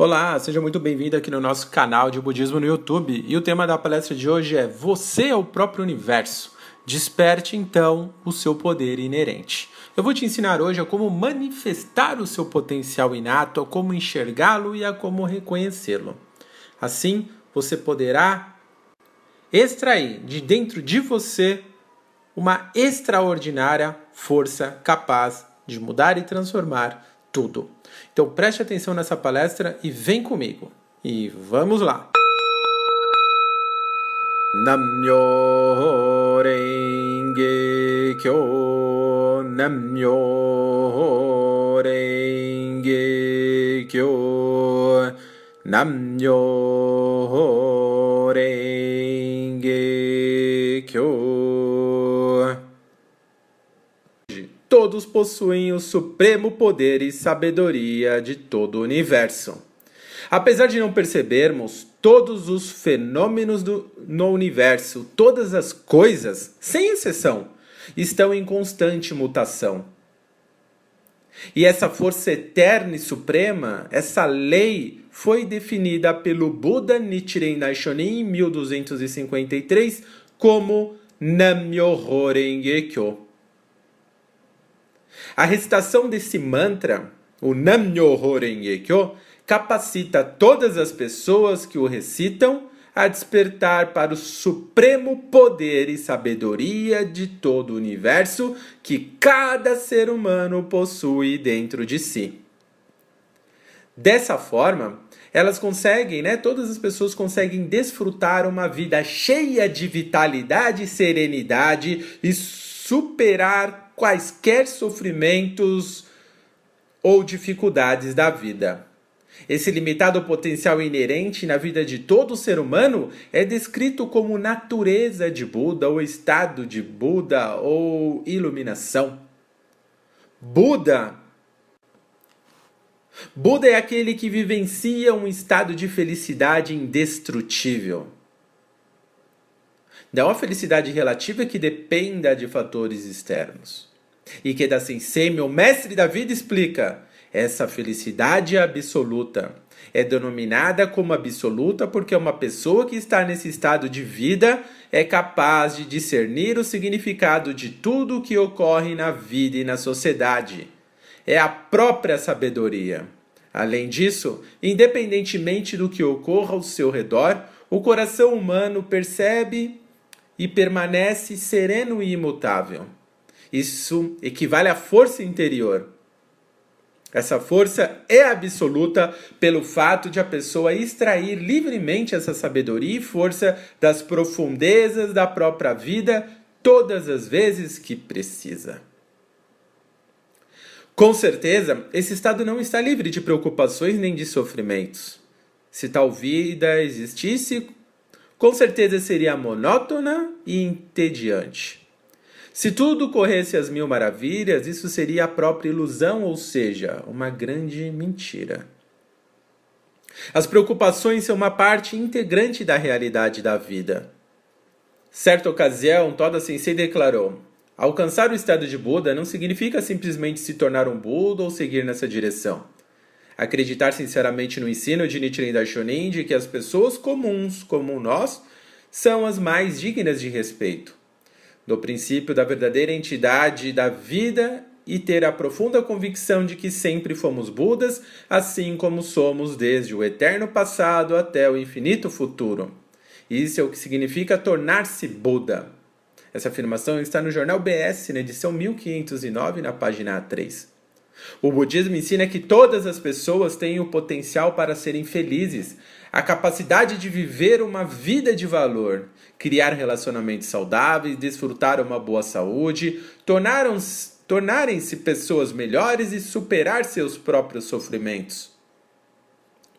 Olá, seja muito bem-vindo aqui no nosso canal de Budismo no YouTube. E o tema da palestra de hoje é Você é o próprio universo. Desperte então o seu poder inerente. Eu vou te ensinar hoje a como manifestar o seu potencial inato, a como enxergá-lo e a como reconhecê-lo. Assim, você poderá extrair de dentro de você uma extraordinária força capaz de mudar e transformar tudo. Então preste atenção nessa palestra e vem comigo. E vamos lá. Namyo Renge Kyo Namyo Renge Kyo Namyo Renge todos possuem o supremo poder e sabedoria de todo o universo. Apesar de não percebermos, todos os fenômenos do, no universo, todas as coisas, sem exceção, estão em constante mutação. E essa força eterna e suprema, essa lei, foi definida pelo Buda Nichiren Daishonin em 1253 como Nam-myoho Renge Kyo a recitação desse mantra, o Nam-myoho Renge-kyo, capacita todas as pessoas que o recitam a despertar para o supremo poder e sabedoria de todo o universo que cada ser humano possui dentro de si. Dessa forma, elas conseguem, né, todas as pessoas conseguem desfrutar uma vida cheia de vitalidade e serenidade e superar quaisquer sofrimentos ou dificuldades da vida. Esse limitado potencial inerente na vida de todo ser humano é descrito como natureza de Buda, ou estado de Buda, ou iluminação. Buda. Buda é aquele que vivencia um estado de felicidade indestrutível. Não é uma felicidade relativa que dependa de fatores externos. Ikeda Sensei, o mestre da vida, explica: essa felicidade absoluta é denominada como absoluta porque uma pessoa que está nesse estado de vida é capaz de discernir o significado de tudo o que ocorre na vida e na sociedade. É a própria sabedoria. Além disso, independentemente do que ocorra ao seu redor, o coração humano percebe e permanece sereno e imutável. Isso equivale à força interior. Essa força é absoluta pelo fato de a pessoa extrair livremente essa sabedoria e força das profundezas da própria vida todas as vezes que precisa. Com certeza, esse estado não está livre de preocupações nem de sofrimentos. Se tal vida existisse, com certeza seria monótona e entediante. Se tudo corresse às mil maravilhas, isso seria a própria ilusão, ou seja, uma grande mentira. As preocupações são uma parte integrante da realidade da vida. Certa ocasião, Toda Sensei declarou: Alcançar o estado de Buda não significa simplesmente se tornar um Buda ou seguir nessa direção. Acreditar sinceramente no ensino de Nichiren Daishonin de que as pessoas comuns, como nós, são as mais dignas de respeito do princípio da verdadeira entidade da vida e ter a profunda convicção de que sempre fomos Budas, assim como somos desde o eterno passado até o infinito futuro. Isso é o que significa tornar-se Buda. Essa afirmação está no jornal BS, na edição 1509, na página 3. O budismo ensina que todas as pessoas têm o potencial para serem felizes, a capacidade de viver uma vida de valor, criar relacionamentos saudáveis, desfrutar uma boa saúde, tornarem-se pessoas melhores e superar seus próprios sofrimentos.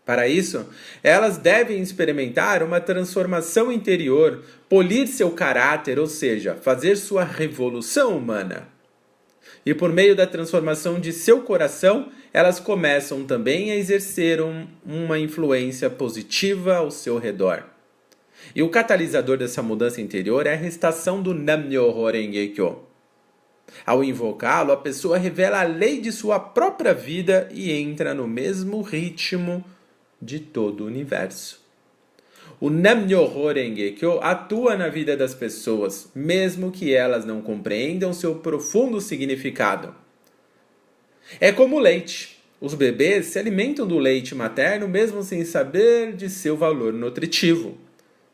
Para isso, elas devem experimentar uma transformação interior, polir seu caráter, ou seja, fazer sua revolução humana. E por meio da transformação de seu coração, elas começam também a exercer um, uma influência positiva ao seu redor. E o catalisador dessa mudança interior é a recitação do Nam-myoho Renge-kyo. Ao invocá-lo, a pessoa revela a lei de sua própria vida e entra no mesmo ritmo de todo o universo. O Nam-myoho Renge-kyo atua na vida das pessoas, mesmo que elas não compreendam seu profundo significado. É como o leite. Os bebês se alimentam do leite materno mesmo sem saber de seu valor nutritivo.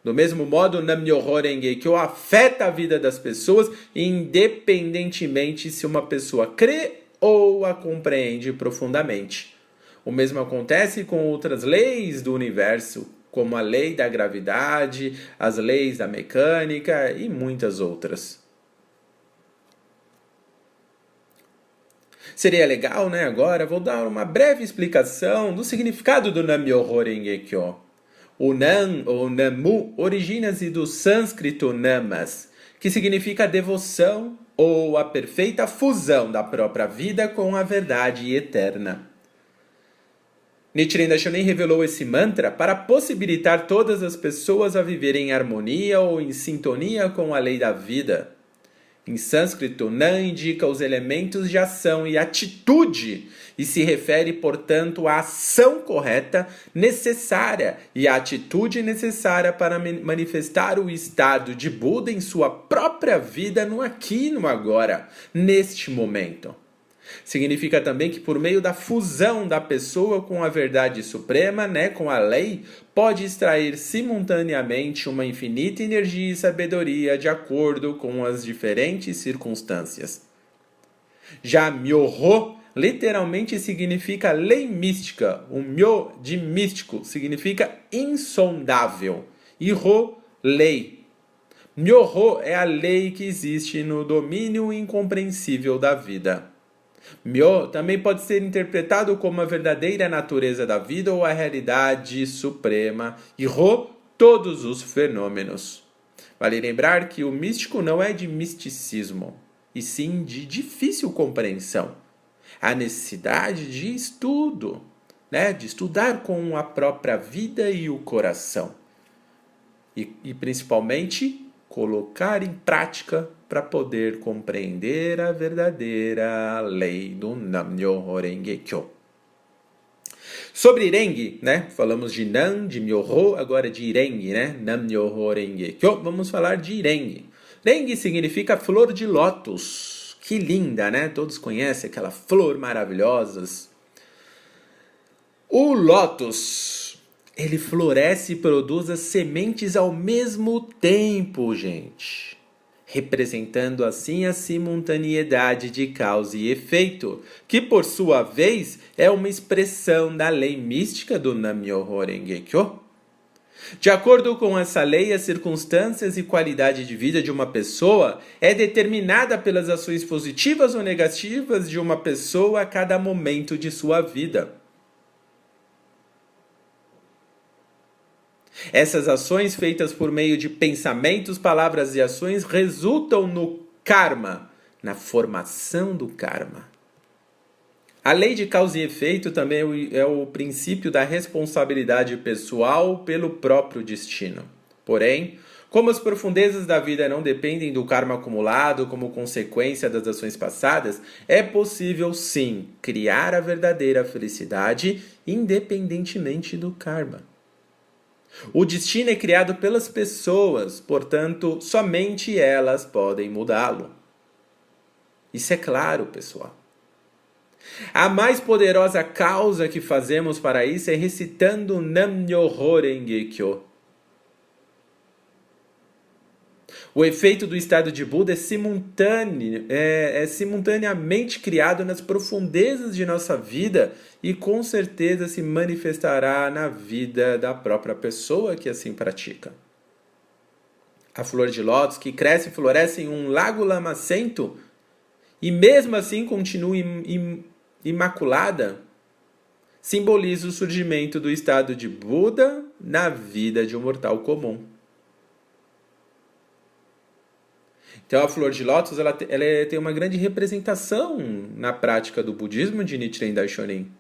Do mesmo modo, Nam-myoho Renge-kyo afeta a vida das pessoas, independentemente se uma pessoa crê ou a compreende profundamente. O mesmo acontece com outras leis do universo, como a lei da gravidade, as leis da mecânica e muitas outras. Seria legal, né? Agora vou dar uma breve explicação do significado do Nam-myoho. O Nam ou Namu origina-se do sânscrito Namas, que significa devoção ou a perfeita fusão da própria vida com a verdade eterna. Nichiren Daishonin revelou esse mantra para possibilitar todas as pessoas a viverem em harmonia ou em sintonia com a lei da vida. Em sânscrito, Nan indica os elementos de ação e atitude e se refere, portanto, à ação correta necessária e à atitude necessária para manifestar o estado de Buda em sua própria vida no aqui e no agora, neste momento. Significa também que por meio da fusão da pessoa com a verdade suprema, né, com a lei, pode extrair simultaneamente uma infinita energia e sabedoria de acordo com as diferentes circunstâncias. Já Myoho literalmente significa lei mística. O Myo de místico significa insondável. E Ho, lei. Myoho é a lei que existe no domínio incompreensível da vida. Myo também pode ser interpretado como a verdadeira natureza da vida ou a realidade suprema, e Ro, todos os fenômenos. Vale lembrar que o místico não é de misticismo, e sim de difícil compreensão. A necessidade de estudo, né? de estudar com a própria vida e o coração. E, e principalmente colocar em prática para poder compreender a verdadeira lei do Nam-myoho Renge Kyo. Sobre Irengue, né? Falamos de Nam, de Myoho, agora de Irengue, né? Nam-myoho Renge Kyo. Vamos falar de Irengue. Irengue significa flor de lótus. Que linda, né? Todos conhecem aquela flor maravilhosa. O lótus, ele floresce e produz as sementes ao mesmo tempo, gente representando assim a simultaneidade de causa e efeito, que por sua vez é uma expressão da lei mística do Nam-myoho. De acordo com essa lei, as circunstâncias e qualidade de vida de uma pessoa é determinada pelas ações positivas ou negativas de uma pessoa a cada momento de sua vida. Essas ações, feitas por meio de pensamentos, palavras e ações, resultam no karma, na formação do karma. A lei de causa e efeito também é o é princípio da responsabilidade pessoal pelo próprio destino. Porém, como as profundezas da vida não dependem do karma acumulado como consequência das ações passadas, é possível sim criar a verdadeira felicidade independentemente do karma. O destino é criado pelas pessoas, portanto, somente elas podem mudá-lo. Isso é claro, pessoal. A mais poderosa causa que fazemos para isso é recitando Nam-myoho Renge Kyo, O efeito do estado de Buda é, simultâneo, é, é simultaneamente criado nas profundezas de nossa vida e com certeza se manifestará na vida da própria pessoa que assim pratica. A flor de lótus que cresce e floresce em um lago lamacento e mesmo assim continua im imaculada, simboliza o surgimento do estado de Buda na vida de um mortal comum. Então a flor de lótus ela, ela é, tem uma grande representação na prática do budismo de Nichiren Daishonin.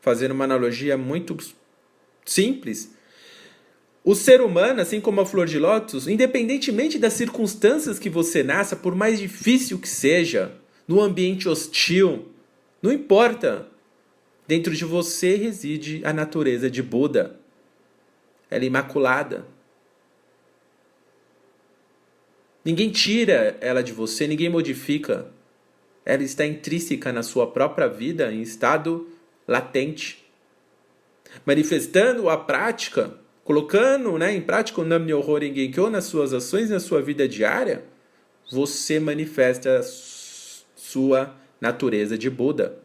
Fazendo uma analogia muito simples, o ser humano, assim como a flor de lótus, independentemente das circunstâncias que você nasça, por mais difícil que seja, no ambiente hostil, não importa. Dentro de você reside a natureza de Buda. Ela é imaculada. Ninguém tira ela de você, ninguém modifica. Ela está intrínseca na sua própria vida, em estado latente. Manifestando a prática, colocando né, em prática o Nam-myoho Renge-kyo nas suas ações, na sua vida diária, você manifesta a sua natureza de Buda.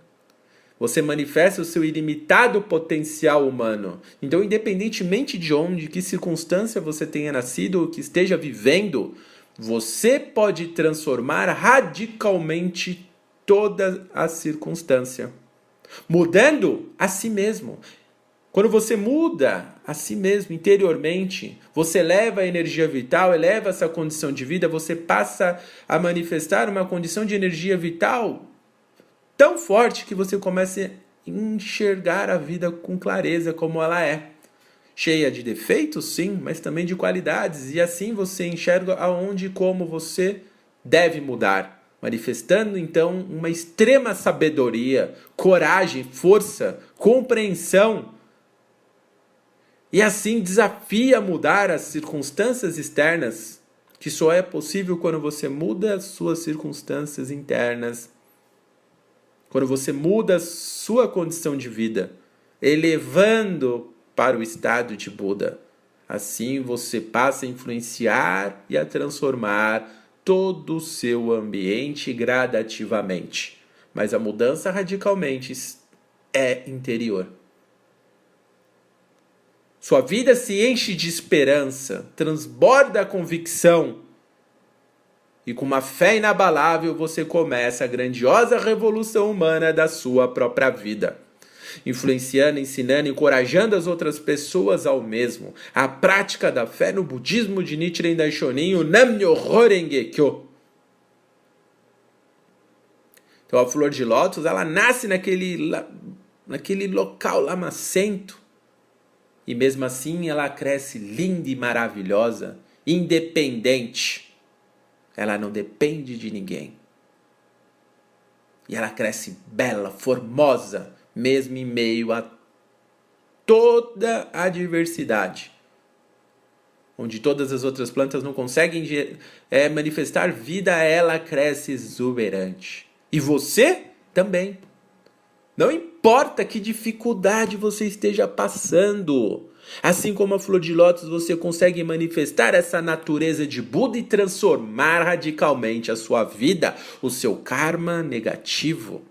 Você manifesta o seu ilimitado potencial humano. Então, independentemente de onde, que circunstância você tenha nascido ou que esteja vivendo, você pode transformar radicalmente toda a circunstância, mudando a si mesmo. Quando você muda a si mesmo interiormente, você eleva a energia vital, eleva essa condição de vida, você passa a manifestar uma condição de energia vital tão forte que você começa a enxergar a vida com clareza como ela é cheia de defeitos, sim, mas também de qualidades, e assim você enxerga aonde e como você deve mudar, manifestando então uma extrema sabedoria, coragem, força, compreensão. E assim desafia mudar as circunstâncias externas, que só é possível quando você muda as suas circunstâncias internas, quando você muda a sua condição de vida, elevando para o estado de Buda. Assim você passa a influenciar e a transformar todo o seu ambiente gradativamente. Mas a mudança radicalmente é interior. Sua vida se enche de esperança, transborda a convicção, e com uma fé inabalável você começa a grandiosa revolução humana da sua própria vida influenciando, ensinando, encorajando as outras pessoas ao mesmo. A prática da fé no budismo de Nichiren Daishonin, o Nam-myoho Renge-kyo. Então a flor de lótus, ela nasce naquele, naquele local lamacento. E mesmo assim ela cresce linda e maravilhosa, independente. Ela não depende de ninguém. E ela cresce bela, formosa, mesmo em meio a toda a diversidade, onde todas as outras plantas não conseguem é, manifestar vida, ela cresce exuberante. E você também. Não importa que dificuldade você esteja passando. Assim como a flor de lótus, você consegue manifestar essa natureza de Buda e transformar radicalmente a sua vida, o seu karma negativo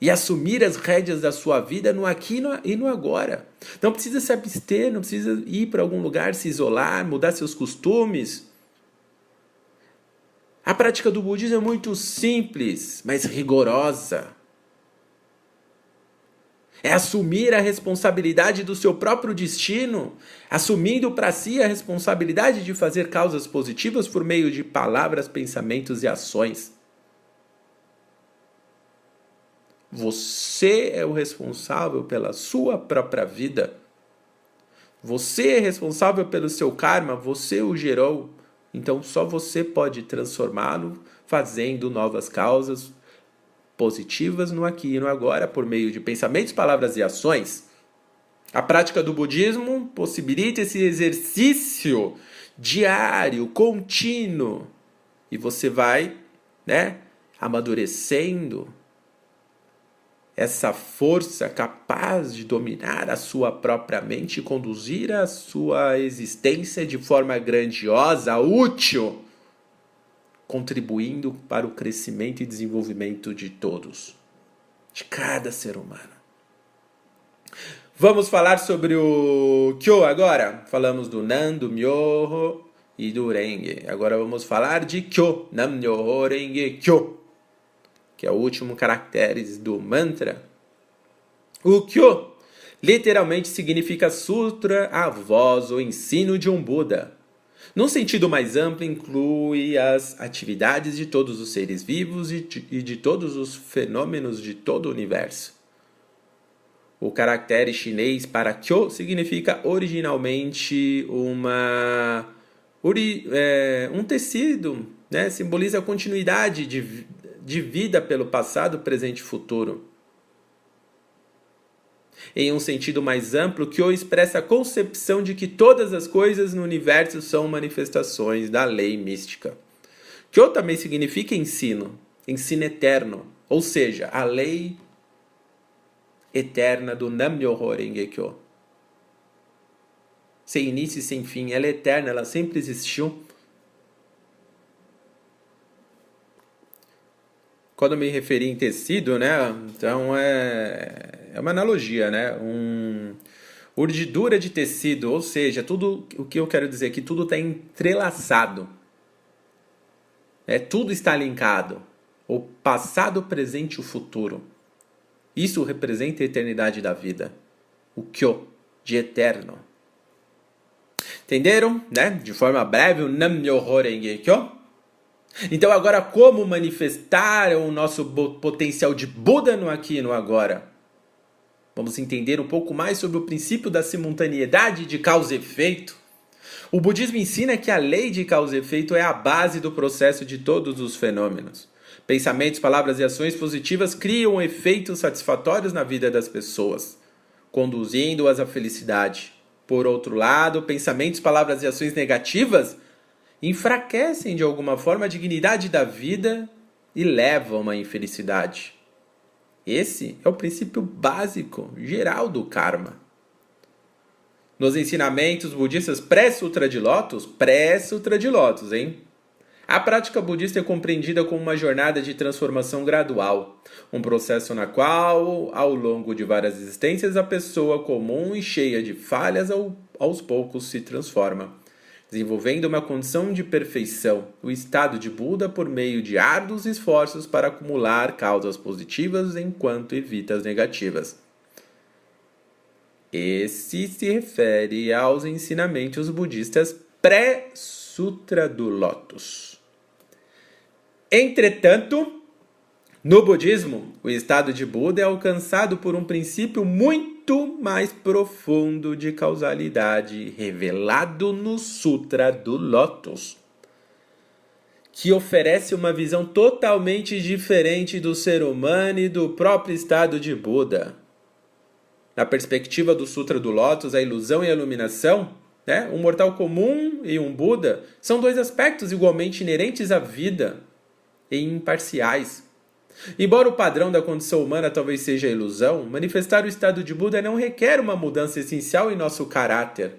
e assumir as rédeas da sua vida no aqui e no agora. Não precisa se abster, não precisa ir para algum lugar, se isolar, mudar seus costumes. A prática do budismo é muito simples, mas rigorosa. É assumir a responsabilidade do seu próprio destino, assumindo para si a responsabilidade de fazer causas positivas por meio de palavras, pensamentos e ações. Você é o responsável pela sua própria vida. Você é responsável pelo seu karma, você o gerou. Então só você pode transformá-lo fazendo novas causas positivas no aqui e no agora por meio de pensamentos, palavras e ações. A prática do budismo possibilita esse exercício diário, contínuo, e você vai, né, amadurecendo essa força capaz de dominar a sua própria mente e conduzir a sua existência de forma grandiosa, útil, contribuindo para o crescimento e desenvolvimento de todos, de cada ser humano. Vamos falar sobre o Kyo agora? Falamos do Nan, do Myoho e do Renge. Agora vamos falar de Kyo, Nam Myoho Renge Kyo que é o último caractere do mantra. O Kyo literalmente significa sutra, a voz ou ensino de um Buda. Num sentido mais amplo, inclui as atividades de todos os seres vivos e de, todos os fenômenos de todo o universo. O caractere chinês para Kyo significa originalmente uma, é, um tecido, né? simboliza a continuidade de, de vida pelo passado, presente e futuro. em um sentido mais amplo, Kyo expressa a concepção de que todas as coisas no universo são manifestações da lei mística. Kyo também significa ensino, ensino eterno, ou seja, a lei eterna do Nam-myoho Renge-kyo. Sem início e sem fim, ela é eterna, ela sempre existiu. Quando me referi em tecido, né? Então é, é uma analogia, né? Um urdidura de tecido, ou seja, tudo o que eu quero dizer é que tudo está entrelaçado. É, tudo está linkado. O passado, o presente e o futuro. Isso representa a eternidade da vida. O Kyo, de eterno. Entenderam? Né? De forma breve, o Nam-myoho Renge-kyo. Então agora como manifestar o nosso potencial de Buda no aqui e no agora? Vamos entender um pouco mais sobre o princípio da simultaneidade de causa e efeito. O budismo ensina que a lei de causa e efeito é a base do processo de todos os fenômenos. Pensamentos, palavras e ações positivas criam efeitos satisfatórios na vida das pessoas, conduzindo-as à felicidade. Por outro lado, pensamentos, palavras e ações negativas enfraquecem de alguma forma a dignidade da vida e levam à infelicidade. Esse é o princípio básico, geral do karma. Nos ensinamentos budistas pré-sutra de Lotus, pré-sutra de Lotus, hein? A prática budista é compreendida como uma jornada de transformação gradual, um processo na qual, ao longo de várias existências, a pessoa comum e cheia de falhas aos poucos se transforma, desenvolvendo uma condição de perfeição, o estado de Buda por meio de árduos esforços para acumular causas positivas enquanto evita as negativas. Esse se refere aos ensinamentos budistas pré-Sutra do Lótus. Entretanto, no budismo, o estado de Buda é alcançado por um princípio muito mais profundo de causalidade revelado no Sutra do Lótus, que oferece uma visão totalmente diferente do ser humano e do próprio estado de Buda. Na perspectiva do Sutra do Lótus, a ilusão e a iluminação, né, um mortal comum e um Buda, são dois aspectos igualmente inerentes à vida e imparciais. Embora o padrão da condição humana talvez seja ilusão, manifestar o estado de Buda não requer uma mudança essencial em nosso caráter.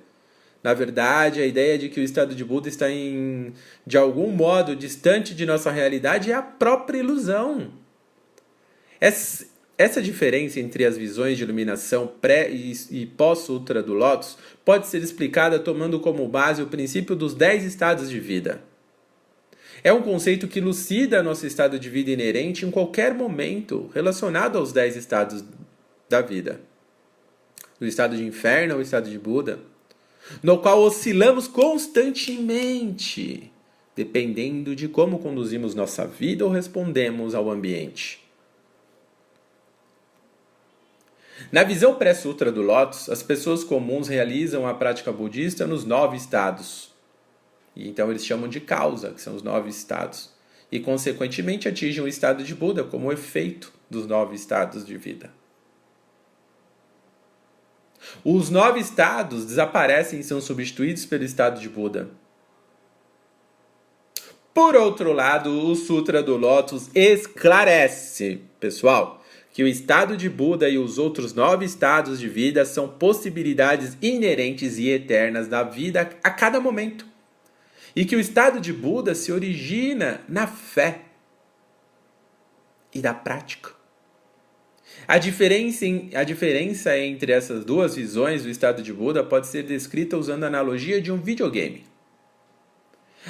Na verdade, a ideia de que o estado de Buda está em, de algum modo distante de nossa realidade é a própria ilusão. Essa, essa diferença entre as visões de iluminação pré e pós-Sutra do Lotus pode ser explicada tomando como base o princípio dos dez estados de vida. É um conceito que lucida nosso estado de vida inerente em qualquer momento relacionado aos dez estados da vida. Do estado de inferno ao estado de Buda, no qual oscilamos constantemente, dependendo de como conduzimos nossa vida ou respondemos ao ambiente. Na visão pré-sutra do Lotus, as pessoas comuns realizam a prática budista nos nove estados, e então eles chamam de causa, que são os nove estados. E, consequentemente, atingem o estado de Buda como efeito dos nove estados de vida. Os nove estados desaparecem e são substituídos pelo estado de Buda. Por outro lado, o Sutra do Lótus esclarece, pessoal, que o estado de Buda e os outros nove estados de vida são possibilidades inerentes e eternas da vida a cada momento e que o estado de Buda se origina na fé e da prática. A diferença, a diferença entre essas duas visões do estado de Buda pode ser descrita usando a analogia de um videogame.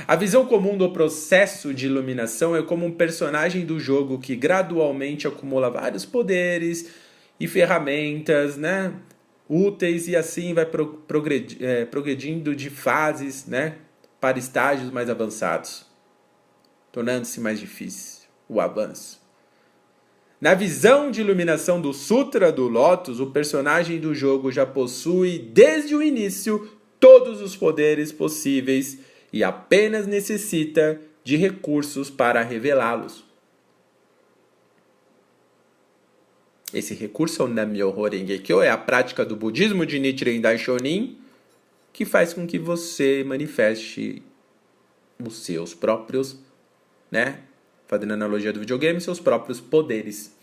A visão comum do processo de iluminação é como um personagem do jogo que gradualmente acumula vários poderes e ferramentas né, úteis e assim vai é, progredindo de fases né, para estágios mais avançados, tornando-se mais difícil o avanço. Na visão de iluminação do Sutra do Lotus, o personagem do jogo já possui, desde o início, todos os poderes possíveis e apenas necessita de recursos para revelá-los. Esse recurso ao Nam-myoho Renge-kyo é a prática do budismo de Nichiren Daishonin que faz com que você manifeste os seus próprios, né? Fazendo analogia do videogame, seus próprios poderes.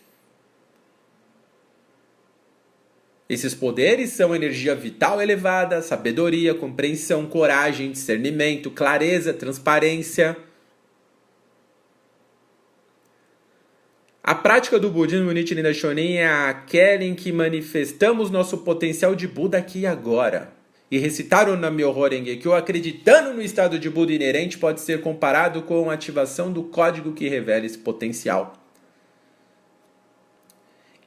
Esses poderes são energia vital elevada, sabedoria, compreensão, coragem, discernimento, clareza, transparência. A prática do budismo Nichiren Daishonin é aquela em que manifestamos nosso potencial de Buda aqui e agora. E recitar o Nam-myoho Renge-kyo acreditando no estado de Buda inerente pode ser comparado com a ativação do código que revela esse potencial.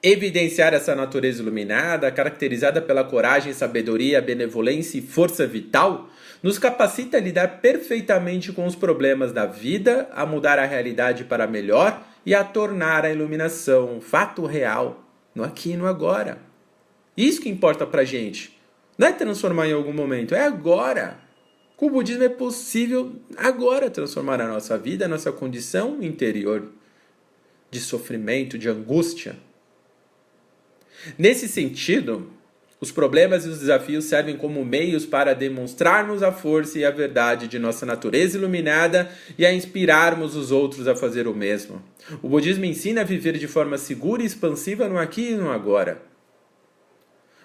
Evidenciar essa natureza iluminada, caracterizada pela coragem, sabedoria, benevolência e força vital, nos capacita a lidar perfeitamente com os problemas da vida, a mudar a realidade para melhor e a tornar a iluminação um fato real, no aqui e no agora. Isso que importa pra gente. Não é transformar em algum momento, é agora. Com o budismo é possível agora transformar a nossa vida, a nossa condição interior de sofrimento, de angústia. Nesse sentido, os problemas e os desafios servem como meios para demonstrarmos a força e a verdade de nossa natureza iluminada e a inspirarmos os outros a fazer o mesmo. O budismo ensina a viver de forma segura e expansiva no aqui e no agora.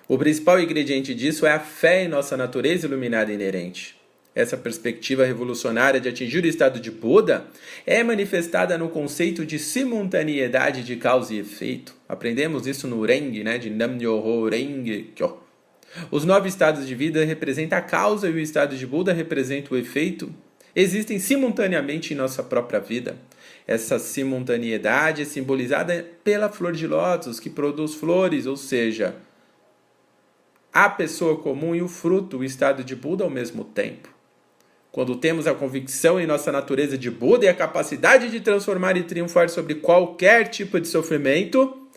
O principal ingrediente disso é a fé em nossa natureza iluminada inerente. Essa perspectiva revolucionária de atingir o estado de Buda é manifestada no conceito de simultaneidade de causa e efeito. Aprendemos isso no Reng, né, de Nam-myoho Renge Kyo. Os nove estados de vida representam a causa e o estado de Buda representa o efeito. Existem simultaneamente em nossa própria vida. Essa simultaneidade é simbolizada pela flor de lótus, que produz flores, ou seja, a pessoa comum e o fruto, o estado de Buda ao mesmo tempo. Quando temos a convicção em nossa natureza de Buda e a capacidade de transformar e triunfar sobre qualquer tipo de sofrimento,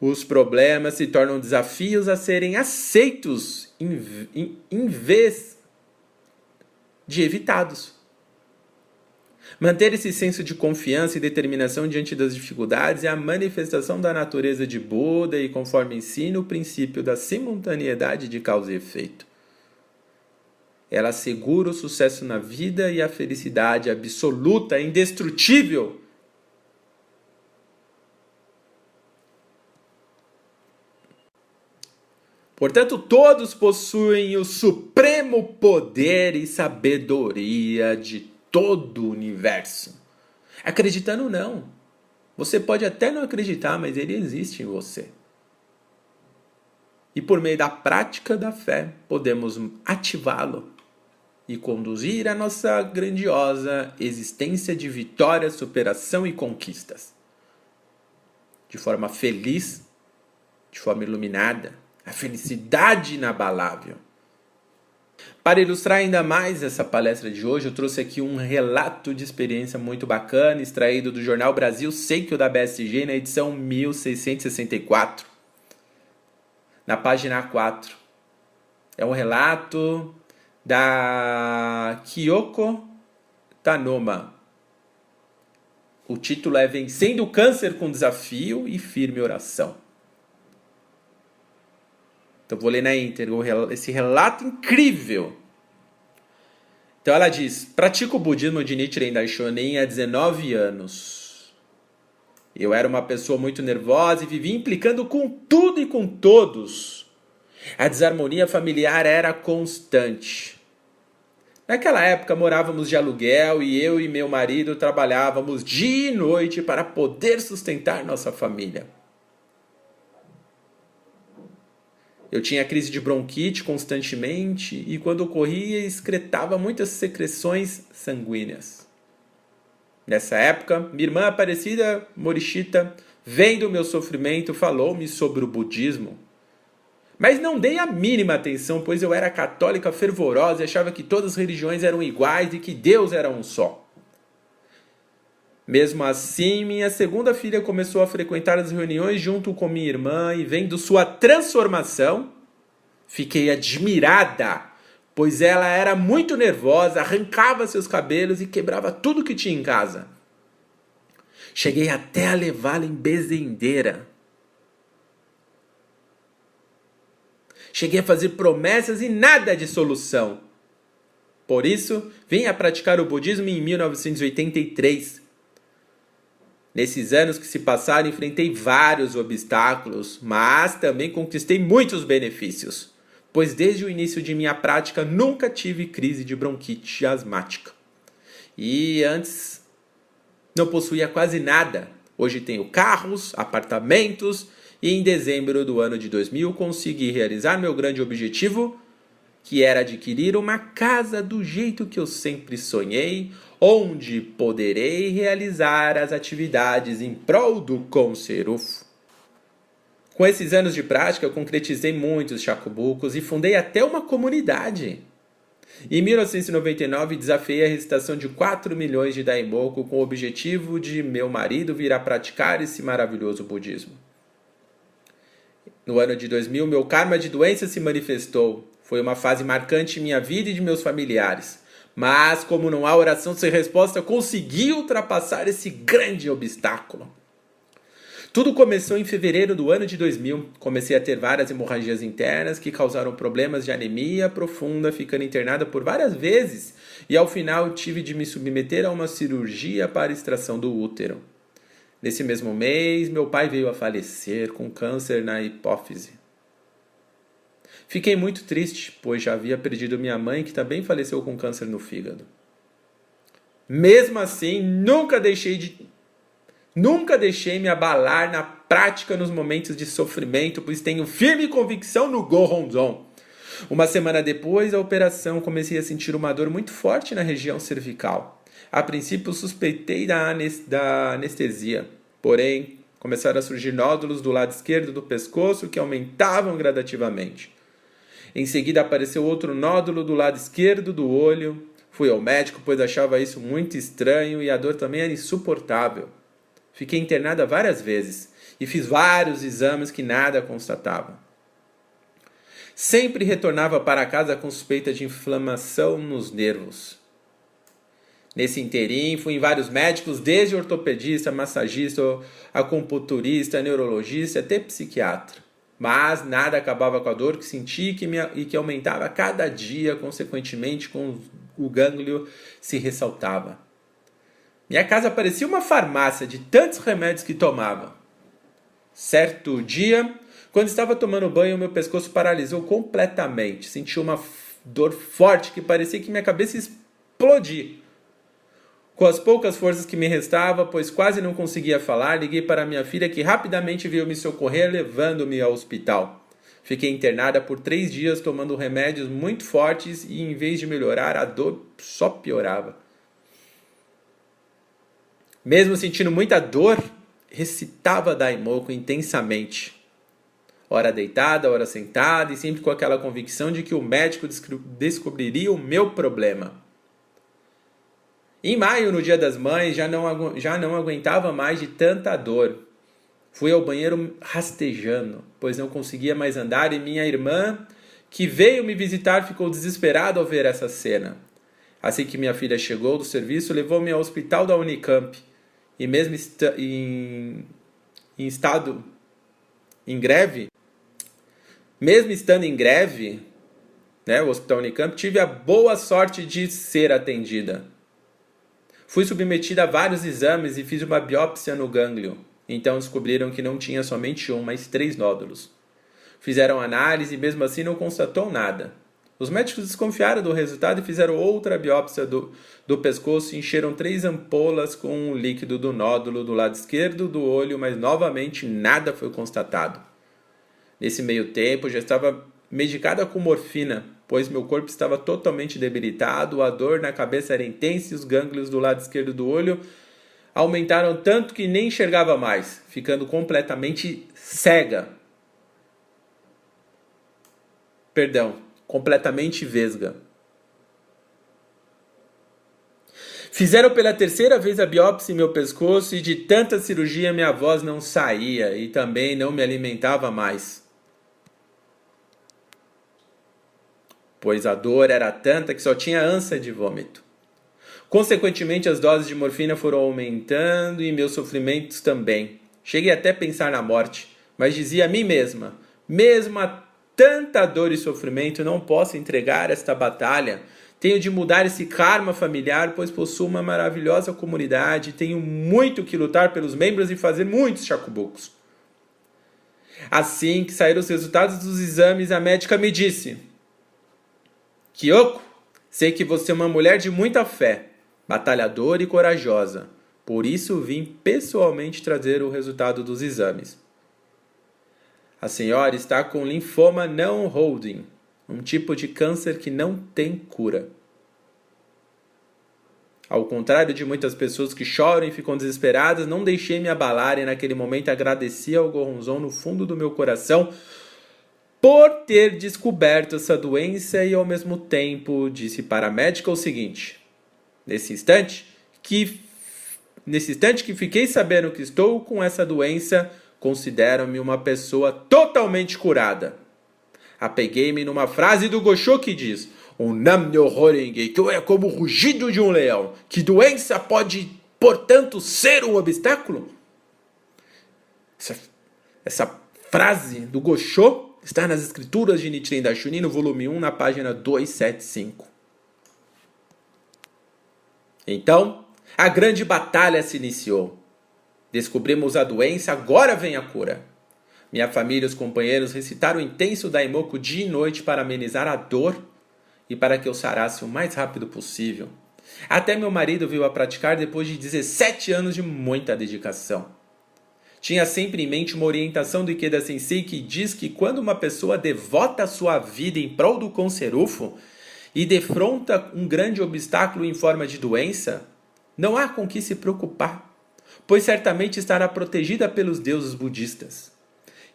os problemas se tornam desafios a serem aceitos em, em, em vez de evitados. Manter esse senso de confiança e determinação diante das dificuldades é a manifestação da natureza de Buda e, conforme ensina, o princípio da simultaneidade de causa e efeito. Ela assegura o sucesso na vida e a felicidade absoluta, indestrutível. Portanto, todos possuem o supremo poder e sabedoria de todo o universo. Acreditando ou não. Você pode até não acreditar, mas ele existe em você. E por meio da prática da fé, podemos ativá-lo e conduzir a nossa grandiosa existência de vitória, superação e conquistas. De forma feliz, de forma iluminada, a felicidade inabalável. Para ilustrar ainda mais essa palestra de hoje, eu trouxe aqui um relato de experiência muito bacana, extraído do jornal Brasil Seikyo da BSG, na edição 1664, na página 4. É um relato da Kyoko Tanoma. O título é Vencendo o Câncer com Desafio e Firme Oração. Então vou ler na íntegra esse relato incrível. Então ela diz: Pratico o budismo de Nichiren Daishonin há 19 anos. Eu era uma pessoa muito nervosa e vivia implicando com tudo e com todos. A desarmonia familiar era constante. Naquela época morávamos de aluguel e eu e meu marido trabalhávamos dia e noite para poder sustentar nossa família. Eu tinha crise de bronquite constantemente e quando ocorria excretava muitas secreções sanguíneas. Nessa época, minha irmã Aparecida Morishita, vendo o meu sofrimento, falou-me sobre o budismo mas não dei a mínima atenção, pois eu era católica fervorosa e achava que todas as religiões eram iguais e que Deus era um só. Mesmo assim, minha segunda filha começou a frequentar as reuniões junto com minha irmã e vendo sua transformação, fiquei admirada, pois ela era muito nervosa, arrancava seus cabelos e quebrava tudo que tinha em casa. Cheguei até a levá-la em bezendeira. Cheguei a fazer promessas e nada de solução. Por isso, vim a praticar o budismo em 1983 Nesses anos que se passaram, enfrentei vários obstáculos, mas também conquistei muitos benefícios, pois desde o início de minha prática nunca tive crise de bronquite asmática. E antes não possuía quase nada. Hoje tenho carros, apartamentos e em dezembro do ano de 2000 consegui realizar meu grande objetivo, que era adquirir uma casa do jeito que eu sempre sonhei, onde poderei realizar as atividades em prol do Conserufo. Com esses anos de prática, eu concretizei muitos chacubucos e fundei até uma comunidade. Em 1999, desafiei a recitação de 4 milhões de Daimoku com o objetivo de meu marido vir a praticar esse maravilhoso budismo. No ano de 2000, meu karma de doença se manifestou. Foi uma fase marcante em minha vida e de meus familiares. Mas, como não há oração sem resposta, consegui ultrapassar esse grande obstáculo. Tudo começou em fevereiro do ano de 2000. Comecei a ter várias hemorragias internas que causaram problemas de anemia profunda, ficando internada por várias vezes, e ao final tive de me submeter a uma cirurgia para extração do útero. Nesse mesmo mês, meu pai veio a falecer com câncer na hipófise. Fiquei muito triste, pois já havia perdido minha mãe, que também faleceu com câncer no fígado. Mesmo assim, nunca deixei de nunca deixei me abalar na prática nos momentos de sofrimento, pois tenho firme convicção no Gohonzon. Uma semana depois da operação, comecei a sentir uma dor muito forte na região cervical. A princípio suspeitei da, da anestesia, porém começaram a surgir nódulos do lado esquerdo do pescoço que aumentavam gradativamente. Em seguida apareceu outro nódulo do lado esquerdo do olho. Fui ao médico, pois achava isso muito estranho e a dor também era insuportável. Fiquei internada várias vezes e fiz vários exames que nada constatavam. Sempre retornava para casa com suspeita de inflamação nos nervos. Nesse interim, fui em vários médicos, desde ortopedista, massagista, acupunturista, neurologista até psiquiatra. Mas nada acabava com a dor que senti que me, e que aumentava cada dia, consequentemente, com o gânglio se ressaltava. Minha casa parecia uma farmácia de tantos remédios que tomava. Certo dia, quando estava tomando banho, meu pescoço paralisou completamente. Senti uma dor forte que parecia que minha cabeça explodir. Com as poucas forças que me restava, pois quase não conseguia falar, liguei para minha filha que rapidamente veio me socorrer, levando-me ao hospital. Fiquei internada por três dias tomando remédios muito fortes e, em vez de melhorar, a dor só piorava. Mesmo sentindo muita dor, recitava Daimoku intensamente. Ora deitada, ora sentada, e sempre com aquela convicção de que o médico descobriria o meu problema. Em maio, no Dia das Mães, já não, já não aguentava mais de tanta dor. Fui ao banheiro rastejando, pois não conseguia mais andar, e minha irmã, que veio me visitar, ficou desesperada ao ver essa cena. Assim que minha filha chegou do serviço, levou-me ao hospital da Unicamp. E mesmo em, em estado em greve, mesmo estando em greve, né, o Hospital Unicamp, tive a boa sorte de ser atendida. Fui submetida a vários exames e fiz uma biópsia no gânglio. Então descobriram que não tinha somente um, mas três nódulos. Fizeram análise e mesmo assim não constatou nada. Os médicos desconfiaram do resultado e fizeram outra biópsia do, do pescoço e encheram três ampolas com o líquido do nódulo do lado esquerdo do olho, mas novamente nada foi constatado. Nesse meio tempo, já estava medicada com morfina, pois meu corpo estava totalmente debilitado, a dor na cabeça era intensa e os gânglios do lado esquerdo do olho aumentaram tanto que nem enxergava mais, ficando completamente cega. Perdão, completamente vesga. Fizeram pela terceira vez a biópsia em meu pescoço e de tanta cirurgia minha voz não saía e também não me alimentava mais. Pois a dor era tanta que só tinha ânsia de vômito. Consequentemente, as doses de morfina foram aumentando e meus sofrimentos também. Cheguei até a pensar na morte, mas dizia a mim mesma, mesmo tanta dor e sofrimento, não posso entregar esta batalha. Tenho de mudar esse karma familiar, pois possuo uma maravilhosa comunidade. Tenho muito que lutar pelos membros e fazer muitos chacubucos. Assim que saíram os resultados dos exames, a médica me disse: Kyoko, sei que você é uma mulher de muita fé, batalhadora e corajosa. Por isso vim pessoalmente trazer o resultado dos exames. A senhora está com linfoma não Hodgkin, um tipo de câncer que não tem cura. Ao contrário de muitas pessoas que choram e ficam desesperadas, não deixei me abalar e naquele momento agradeci ao Goronzon no fundo do meu coração por ter descoberto essa doença e ao mesmo tempo disse para a médica o seguinte: nesse instante que nesse instante que fiquei sabendo que estou com essa doença, considero-me uma pessoa totalmente curada. Apeguei-me numa frase do Gosho que diz: "O namnyo que é como o rugido de um leão. Que doença pode, portanto, ser um obstáculo?" Essa, essa frase do Gosho está nas escrituras de Nichiren Daishonin, no volume 1, na página 275. Então, a grande batalha se iniciou. Descobrimos a doença, agora vem a cura. Minha família e os companheiros recitaram o intenso Daimoku dia e noite para amenizar a dor e para que eu sarasse o mais rápido possível. Até meu marido veio a praticar depois de 17 anos de muita dedicação. Tinha sempre em mente uma orientação do Ikeda Sensei que diz que quando uma pessoa devota sua vida em prol do conserufo e defronta um grande obstáculo em forma de doença, não há com que se preocupar pois certamente estará protegida pelos deuses budistas.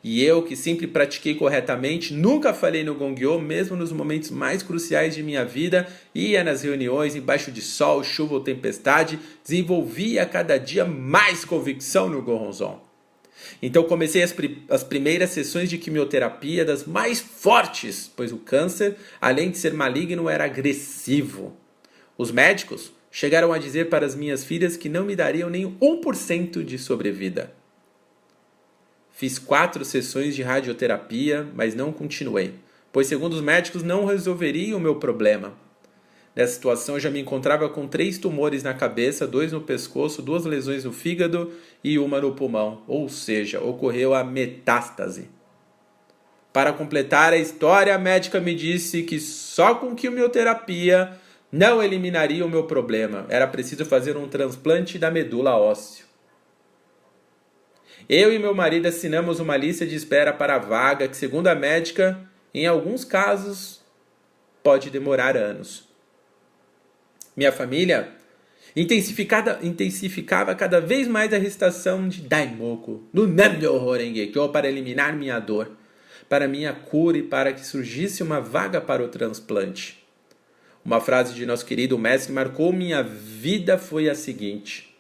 E eu, que sempre pratiquei corretamente, nunca falei no Gongyo, mesmo nos momentos mais cruciais de minha vida, ia nas reuniões embaixo de sol, chuva ou tempestade, desenvolvia cada dia mais convicção no Goronzon. Então comecei as, as primeiras sessões de quimioterapia das mais fortes, pois o câncer, além de ser maligno, era agressivo. Os médicos chegaram a dizer para as minhas filhas que não me dariam nem 1% de sobrevida. Fiz quatro sessões de radioterapia, mas não continuei, pois, segundo os médicos, não resolveria o meu problema. Nessa situação, eu já me encontrava com três tumores na cabeça, dois no pescoço, duas lesões no fígado e uma no pulmão, ou seja, ocorreu a metástase. Para completar a história, a médica me disse que só com quimioterapia não eliminaria o meu problema. Era preciso fazer um transplante da medula óssea. Eu e meu marido assinamos uma lista de espera para a vaga que, segundo a médica, em alguns casos pode demorar anos. Minha família intensificava cada vez mais a recitação de Daimoku, do Namyo Horengekyo, para eliminar minha dor, para minha cura e para que surgisse uma vaga para o transplante. Uma frase de nosso querido mestre marcou minha vida foi a seguinte,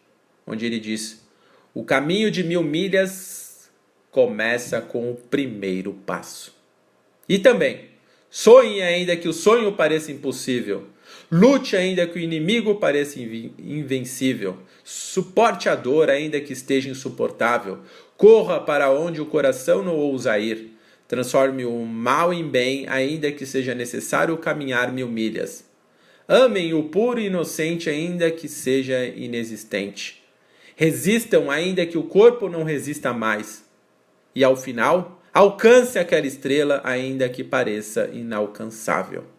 onde ele diz: "O caminho de mil milhas começa com o primeiro passo". E também, sonhe ainda que o sonho pareça impossível. Lute ainda que o inimigo pareça invencível. Suporte a dor ainda que esteja insuportável. Corra para onde o coração não ousa ir. Transforme o mal em bem, ainda que seja necessário caminhar mil milhas. Amem o puro e inocente, ainda que seja inexistente. Resistam, ainda que o corpo não resista mais. E ao final, alcance aquela estrela, ainda que pareça inalcançável.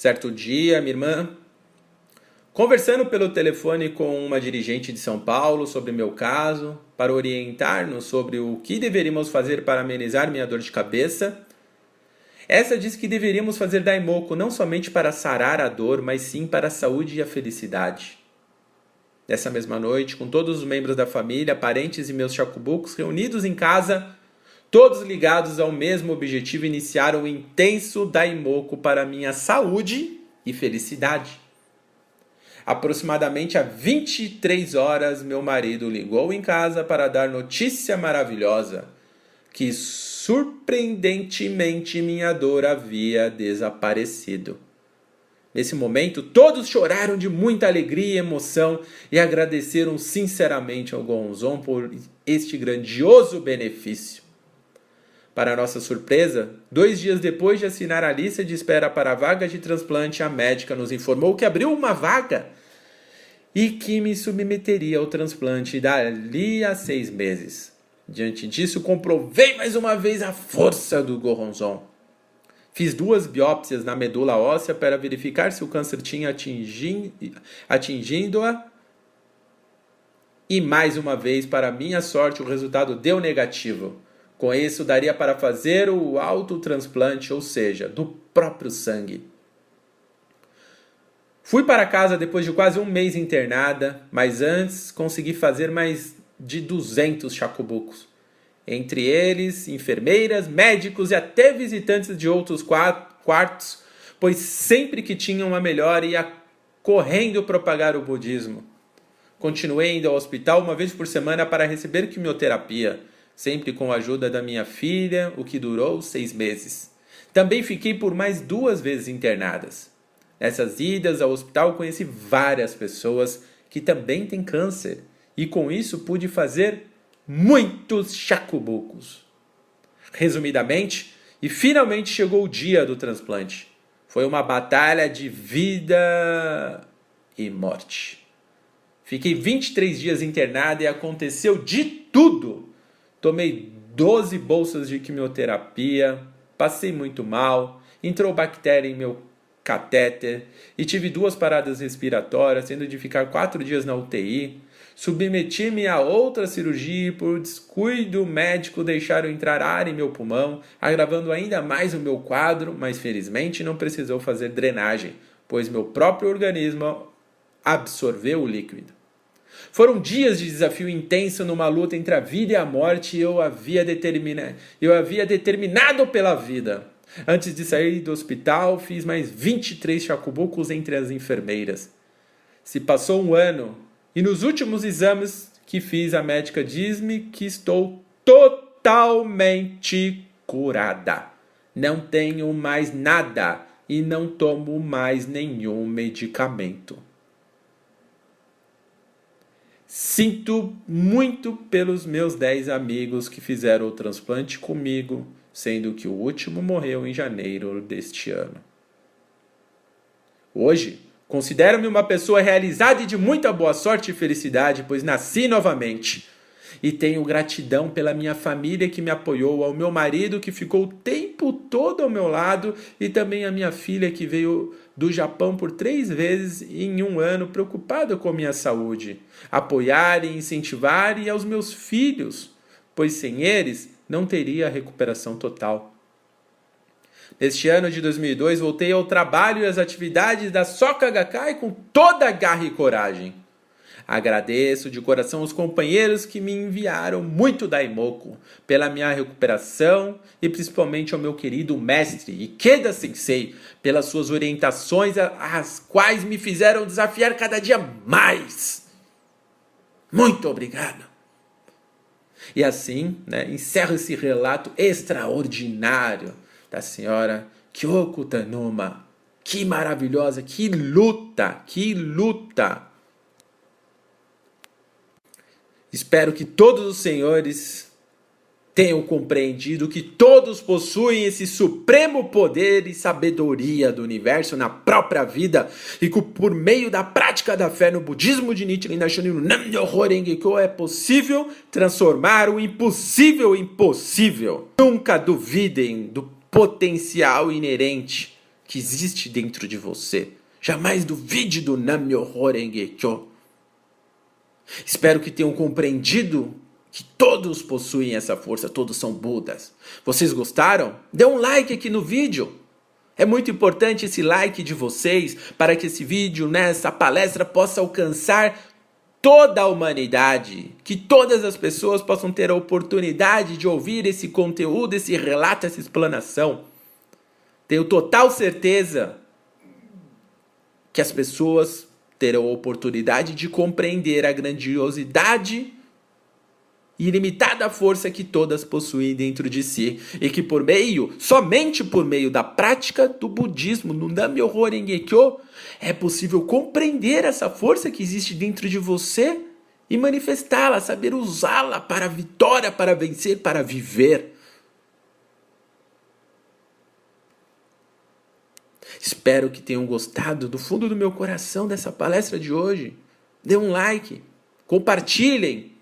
Certo dia, minha irmã, conversando pelo telefone com uma dirigente de São Paulo sobre meu caso, para orientar-nos sobre o que deveríamos fazer para amenizar minha dor de cabeça, essa diz que deveríamos fazer daimoku não somente para sarar a dor, mas sim para a saúde e a felicidade. Nessa mesma noite, com todos os membros da família, parentes e meus chacubucos reunidos em casa, todos ligados ao mesmo objetivo, iniciaram um intenso daimoku para minha saúde e felicidade. Aproximadamente às 23 horas, meu marido ligou em casa para dar notícia maravilhosa que surpreendentemente minha dor havia desaparecido. Nesse momento, todos choraram de muita alegria e emoção e agradeceram sinceramente ao Gonzon por este grandioso benefício. Para nossa surpresa, dois dias depois de assinar a lista de espera para a vaga de transplante, a médica nos informou que abriu uma vaga e que me submeteria ao transplante dali a seis meses. Diante disso, comprovei mais uma vez a força do Goronzon. Fiz duas biópsias na medula óssea para verificar se o câncer tinha atingindo-a. E mais uma vez, para minha sorte, o resultado deu negativo. Com isso, daria para fazer o autotransplante, ou seja, do próprio sangue. Fui para casa depois de quase um mês internada, mas antes consegui fazer mais de 200 chacobucos. Entre eles, enfermeiras, médicos e até visitantes de outros quartos, pois sempre que tinha uma melhora ia correndo propagar o budismo. Continuei indo ao hospital uma vez por semana para receber quimioterapia sempre com a ajuda da minha filha, o que durou seis meses. Também fiquei por mais duas vezes internadas. Nessas idas ao hospital conheci várias pessoas que também têm câncer e com isso pude fazer muitos chacubucos. Resumidamente, e finalmente chegou o dia do transplante. Foi uma batalha de vida e morte. Fiquei 23 dias internada e aconteceu de tudo Tomei 12 bolsas de quimioterapia, passei muito mal, entrou bactéria em meu catéter e tive duas paradas respiratórias, tendo de ficar quatro dias na UTI. Submeti-me a outra cirurgia e, por descuido médico, deixaram entrar ar em meu pulmão, agravando ainda mais o meu quadro, mas felizmente não precisou fazer drenagem, pois meu próprio organismo absorveu o líquido. Foram dias de desafio intenso numa luta entre a vida e a morte e eu havia, determina... eu havia determinado pela vida. Antes de sair do hospital, fiz mais 23 chacubucos entre as enfermeiras. Se passou um ano e nos últimos exames que fiz, a médica diz-me que estou totalmente curada. Não tenho mais nada e não tomo mais nenhum medicamento. Sinto muito pelos meus 10 amigos que fizeram o transplante comigo, sendo que o último morreu em janeiro deste ano. Hoje, considero-me uma pessoa realizada e de muita boa sorte e felicidade, pois nasci novamente e tenho gratidão pela minha família que me apoiou, ao meu marido que ficou o tempo todo ao meu lado e também a minha filha que veio do Japão por três vezes em um ano, preocupada com a minha saúde. Apoiar e incentivar e aos meus filhos, pois sem eles não teria recuperação total. Neste ano de 2002, voltei ao trabalho e às atividades da Soka Gakkai com toda a garra e coragem. Agradeço de coração os companheiros que me enviaram muito Daimoku pela minha recuperação e principalmente ao meu querido mestre Ikeda Sensei pelas suas orientações as quais me fizeram desafiar cada dia mais. Muito obrigado. E assim, né, encerro esse relato extraordinário da senhora Kyoko Tanuma. Que maravilhosa, que luta, que luta Espero que todos os senhores tenham compreendido que todos possuem esse supremo poder e sabedoria do universo na própria vida e que por meio da prática da fé no budismo de Nichiren Daishonin no Nam-myoho Renge-kyo é possível transformar o impossível em possível. Nunca duvidem do potencial inerente que existe dentro de você. Jamais duvide do Nam-myoho Renge-kyo. Espero que tenham compreendido que todos possuem essa força, todos são Budas. Vocês gostaram? Dê um like aqui no vídeo. É muito importante esse like de vocês para que esse vídeo, nessa palestra, possa alcançar toda a humanidade, que todas as pessoas possam ter a oportunidade de ouvir esse conteúdo, esse relato, essa explanação. Tenho total certeza que as pessoas terão a oportunidade de compreender a grandiosidade e ilimitada força que todas possuem dentro de si e que por meio, somente por meio da prática do budismo no Nam-myoho Renge-kyo, é possível compreender essa força que existe dentro de você e manifestá-la, saber usá-la para a vitória, para vencer, para viver. Espero que tenham gostado do fundo do meu coração dessa palestra de hoje. Dê um like, compartilhem.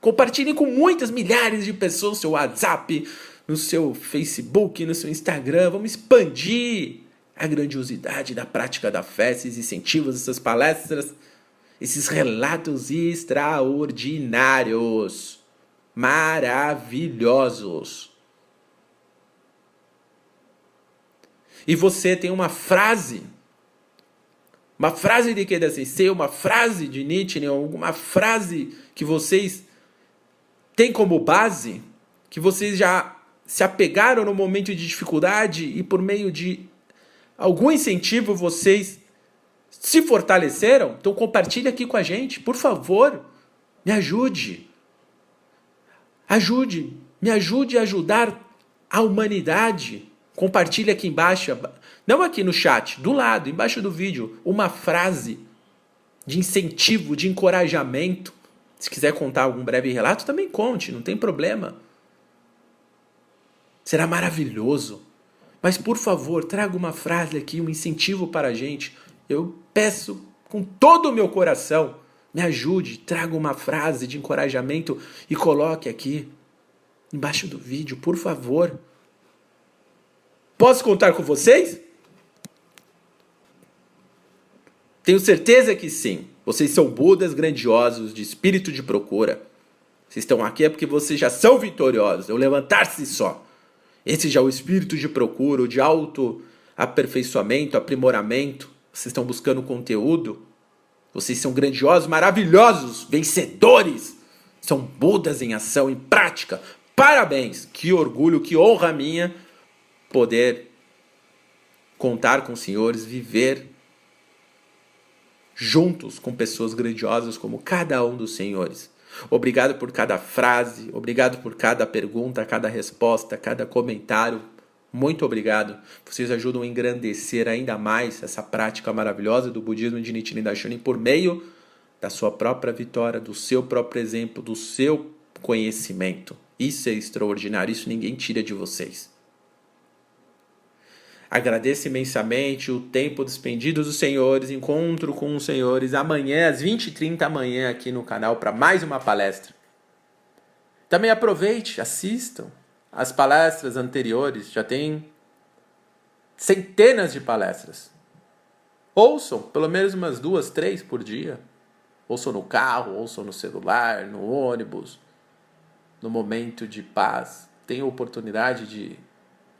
Compartilhem com muitas milhares de pessoas no seu WhatsApp, no seu Facebook, no seu Instagram. Vamos expandir a grandiosidade da prática da fé, esses incentivos, essas palestras, esses relatos extraordinários, maravilhosos. E você tem uma frase, uma frase de Keda Sensei, uma frase de Nietzsche, alguma frase que vocês têm como base, que vocês já se apegaram no momento de dificuldade e por meio de algum incentivo vocês se fortaleceram? Então compartilhe aqui com a gente, por favor. Me ajude. Ajude, me ajude a ajudar a humanidade. Compartilhe aqui embaixo, não aqui no chat, do lado, embaixo do vídeo, uma frase de incentivo, de encorajamento. Se quiser contar algum breve relato, também conte, não tem problema. Será maravilhoso. Mas por favor, traga uma frase aqui, um incentivo para a gente. Eu peço com todo o meu coração, me ajude, traga uma frase de encorajamento e coloque aqui embaixo do vídeo, por favor. Posso contar com vocês? Tenho certeza que sim. Vocês são Budas grandiosos de espírito de procura. Vocês estão aqui é porque vocês já são vitoriosos. O levantar-se só. Esse já é o espírito de procura, de auto aperfeiçoamento, aprimoramento. Vocês estão buscando conteúdo. Vocês são grandiosos, maravilhosos, vencedores. São Budas em ação, em prática. Parabéns! Que orgulho, que honra minha poder contar com os senhores, viver juntos com pessoas grandiosas como cada um dos senhores. Obrigado por cada frase, obrigado por cada pergunta, cada resposta, cada comentário. Muito obrigado. Vocês ajudam a engrandecer ainda mais essa prática maravilhosa do budismo de Nichiren Daishonin por meio da sua própria vitória, do seu próprio exemplo, do seu conhecimento. Isso é extraordinário, isso ninguém tira de vocês. Agradeço imensamente o tempo despendido dos senhores. Encontro com os senhores amanhã, às 20h30 amanhã, aqui no canal, para mais uma palestra. Também aproveite, assistam as palestras anteriores. Já tem centenas de palestras. Ouçam pelo menos umas duas, três por dia. Ouçam no carro, ouçam no celular, no ônibus, no momento de paz. Tenham oportunidade de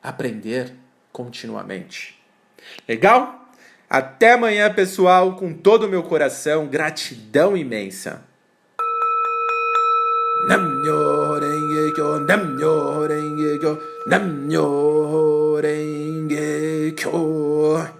aprender continuamente. Legal? Até amanhã, pessoal, com todo o meu coração, gratidão imensa. Namnyo renge kyo, namnyo renge kyo, namnyo renge kyo.